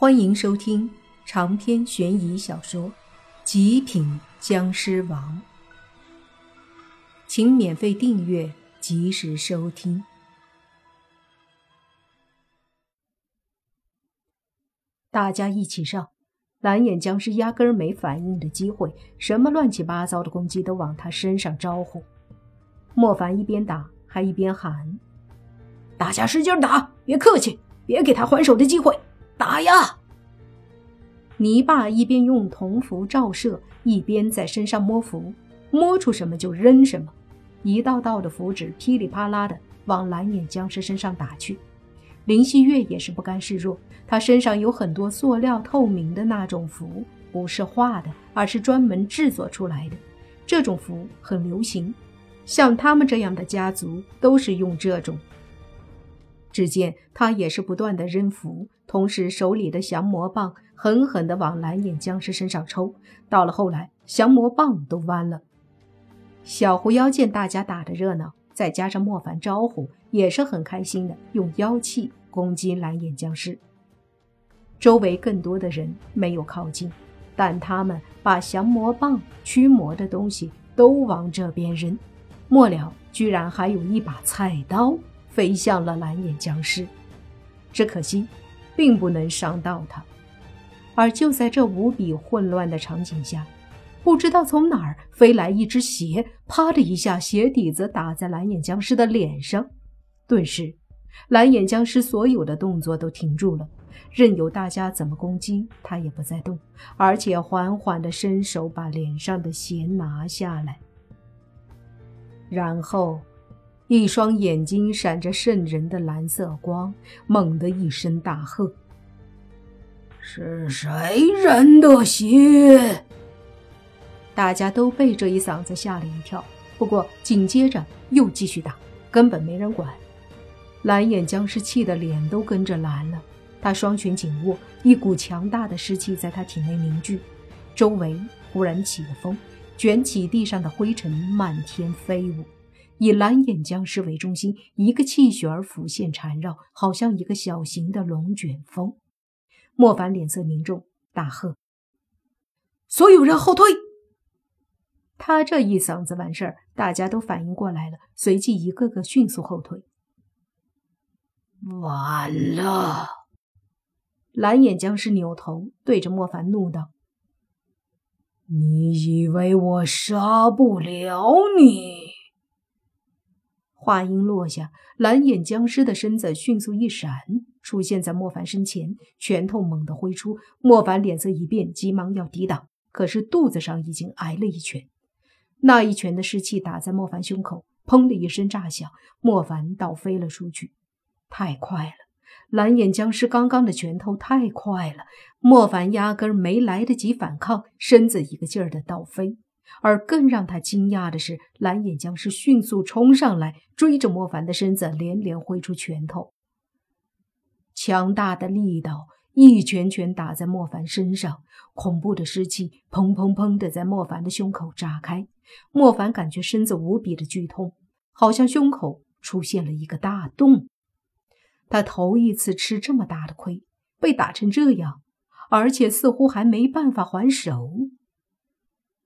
欢迎收听长篇悬疑小说《极品僵尸王》，请免费订阅，及时收听。大家一起上！蓝眼僵尸压根儿没反应的机会，什么乱七八糟的攻击都往他身上招呼。莫凡一边打，还一边喊：“大家使劲打，别客气，别给他还手的机会。”打呀！泥巴一边用铜符照射，一边在身上摸符，摸出什么就扔什么，一道道的符纸噼里啪啦的往蓝眼僵尸身上打去。林希月也是不甘示弱，他身上有很多塑料透明的那种符，不是画的，而是专门制作出来的。这种符很流行，像他们这样的家族都是用这种。只见他也是不断的扔符，同时手里的降魔棒狠狠地往蓝眼僵尸身上抽。到了后来，降魔棒都弯了。小狐妖见大家打得热闹，再加上莫凡招呼，也是很开心的，用妖气攻击蓝眼僵尸。周围更多的人没有靠近，但他们把降魔棒驱魔的东西都往这边扔。末了，居然还有一把菜刀。飞向了蓝眼僵尸，只可惜，并不能伤到他。而就在这无比混乱的场景下，不知道从哪儿飞来一只鞋，啪的一下，鞋底子打在蓝眼僵尸的脸上。顿时，蓝眼僵尸所有的动作都停住了，任由大家怎么攻击，他也不再动，而且缓缓地伸手把脸上的鞋拿下来，然后。一双眼睛闪着渗人的蓝色光，猛地一声大喝：“是谁人的血？”大家都被这一嗓子吓了一跳。不过紧接着又继续打，根本没人管。蓝眼僵尸气得脸都跟着蓝了，他双拳紧握，一股强大的湿气在他体内凝聚，周围忽然起了风，卷起地上的灰尘，漫天飞舞。以蓝眼僵尸为中心，一个气旋儿浮现缠绕，好像一个小型的龙卷风。莫凡脸色凝重，大喝：“所有人后退！”他这一嗓子完事儿，大家都反应过来了，随即一个个迅速后退。完了！蓝眼僵尸扭头对着莫凡怒道：“你以为我杀不了你？”话音落下，蓝眼僵尸的身子迅速一闪，出现在莫凡身前，拳头猛地挥出。莫凡脸色一变，急忙要抵挡，可是肚子上已经挨了一拳。那一拳的湿气打在莫凡胸口，砰的一声炸响，莫凡倒飞了出去。太快了，蓝眼僵尸刚刚的拳头太快了，莫凡压根没来得及反抗，身子一个劲儿的倒飞。而更让他惊讶的是，蓝眼僵尸迅速冲上来，追着莫凡的身子，连连挥出拳头。强大的力道一拳拳打在莫凡身上，恐怖的湿气砰砰砰的在莫凡的胸口炸开。莫凡感觉身子无比的剧痛，好像胸口出现了一个大洞。他头一次吃这么大的亏，被打成这样，而且似乎还没办法还手。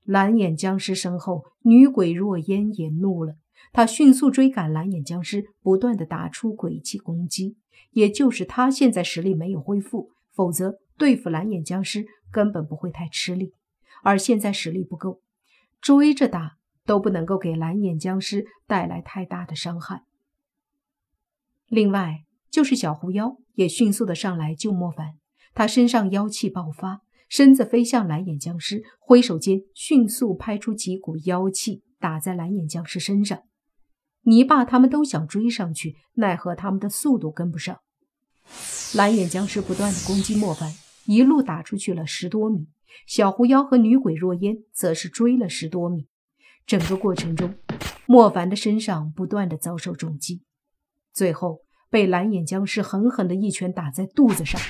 蓝眼僵尸身后，女鬼若烟也怒了。她迅速追赶蓝眼僵尸，不断的打出鬼气攻击。也就是她现在实力没有恢复，否则对付蓝眼僵尸根本不会太吃力。而现在实力不够，追着打都不能够给蓝眼僵尸带来太大的伤害。另外，就是小狐妖也迅速的上来救莫凡，他身上妖气爆发。身子飞向蓝眼僵尸，挥手间迅速拍出几股妖气，打在蓝眼僵尸身上。泥巴他们都想追上去，奈何他们的速度跟不上。蓝眼僵尸不断的攻击莫凡，一路打出去了十多米。小狐妖和女鬼若烟则是追了十多米。整个过程中，莫凡的身上不断的遭受重击，最后被蓝眼僵尸狠狠的一拳打在肚子上。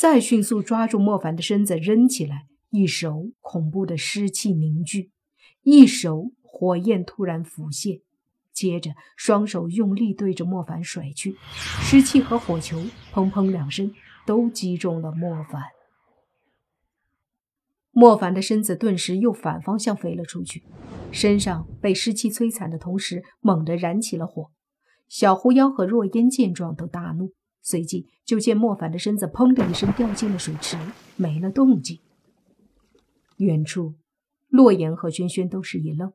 再迅速抓住莫凡的身子扔起来，一手恐怖的湿气凝聚，一手火焰突然浮现，接着双手用力对着莫凡甩去，湿气和火球砰砰两声都击中了莫凡。莫凡的身子顿时又反方向飞了出去，身上被湿气摧残的同时，猛地燃起了火。小狐妖和若烟见状都大怒，随即就见莫凡的身子砰的一声掉进了水池，没了动静。远处，洛言和轩轩都是一愣，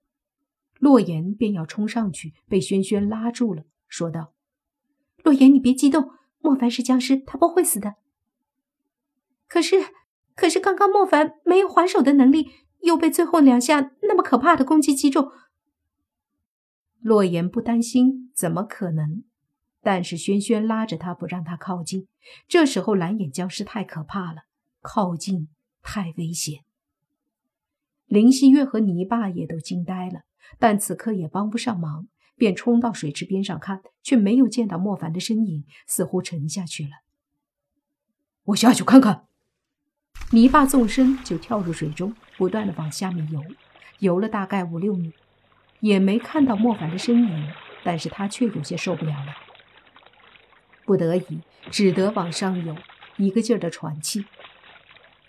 洛言便要冲上去，被轩轩拉住了，说道：“洛言，你别激动，莫凡是僵尸，他不会死的。可是……”可是刚刚莫凡没有还手的能力，又被最后两下那么可怕的攻击击中。洛言不担心，怎么可能？但是轩轩拉着他不让他靠近。这时候蓝眼僵尸太可怕了，靠近太危险。林希月和泥巴也都惊呆了，但此刻也帮不上忙，便冲到水池边上看，却没有见到莫凡的身影，似乎沉下去了。我下去看看。泥巴纵身就跳入水中，不断的往下面游，游了大概五六米，也没看到莫凡的身影，但是他却有些受不了了，不得已只得往上游，一个劲儿的喘气。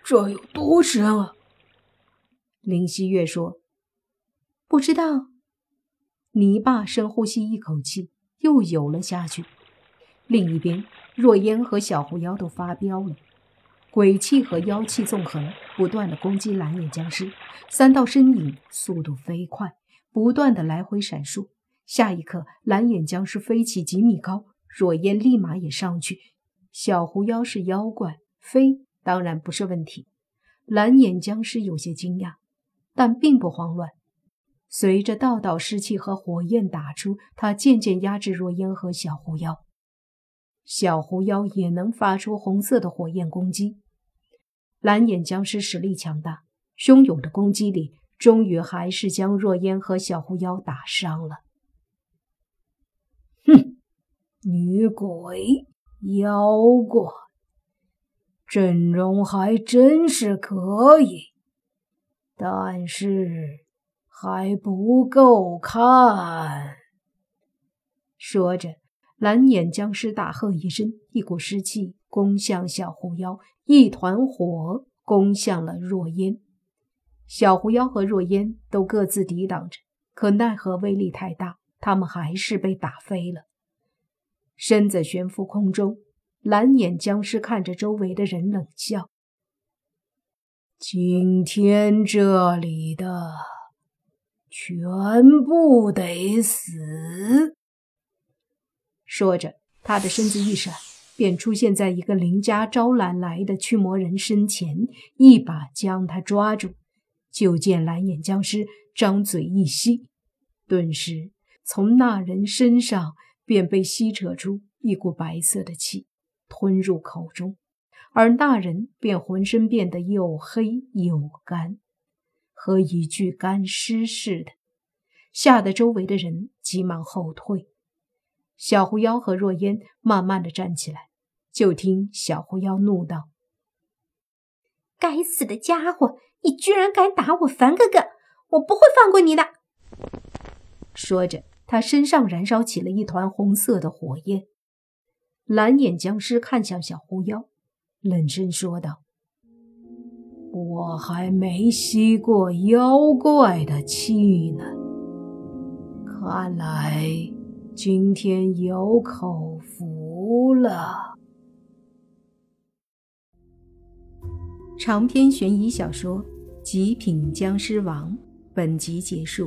这有多深啊？林希月说：“不知道。”泥巴深呼吸一口气，又游了下去。另一边，若烟和小狐妖都发飙了。鬼气和妖气纵横，不断的攻击蓝眼僵尸。三道身影速度飞快，不断的来回闪烁。下一刻，蓝眼僵尸飞起几米高，若烟立马也上去。小狐妖是妖怪，飞当然不是问题。蓝眼僵尸有些惊讶，但并不慌乱。随着道道湿气和火焰打出，他渐渐压制若烟和小狐妖。小狐妖也能发出红色的火焰攻击。蓝眼僵尸实力强大，汹涌的攻击力终于还是将若烟和小狐妖打伤了。女鬼、妖怪，阵容还真是可以，但是还不够看。说着，蓝眼僵尸大喝一声，一股湿气攻向小狐妖。一团火攻向了若烟，小狐妖和若烟都各自抵挡着，可奈何威力太大，他们还是被打飞了，身子悬浮空中。蓝眼僵尸看着周围的人冷笑：“今天这里的全部得死。”说着，他的身子一闪。便出现在一个林家招揽来的驱魔人身前，一把将他抓住。就见蓝眼僵尸张嘴一吸，顿时从那人身上便被吸扯出一股白色的气，吞入口中，而那人便浑身变得又黑又干，和一具干尸似的，吓得周围的人急忙后退。小狐妖和若烟慢慢的站起来，就听小狐妖怒道：“该死的家伙，你居然敢打我凡哥哥，我不会放过你的！”说着，他身上燃烧起了一团红色的火焰。蓝眼僵尸看向小狐妖，冷声说道：“我还没吸过妖怪的气呢，看来……”今天有口福了。长篇悬疑小说《极品僵尸王》本集结束，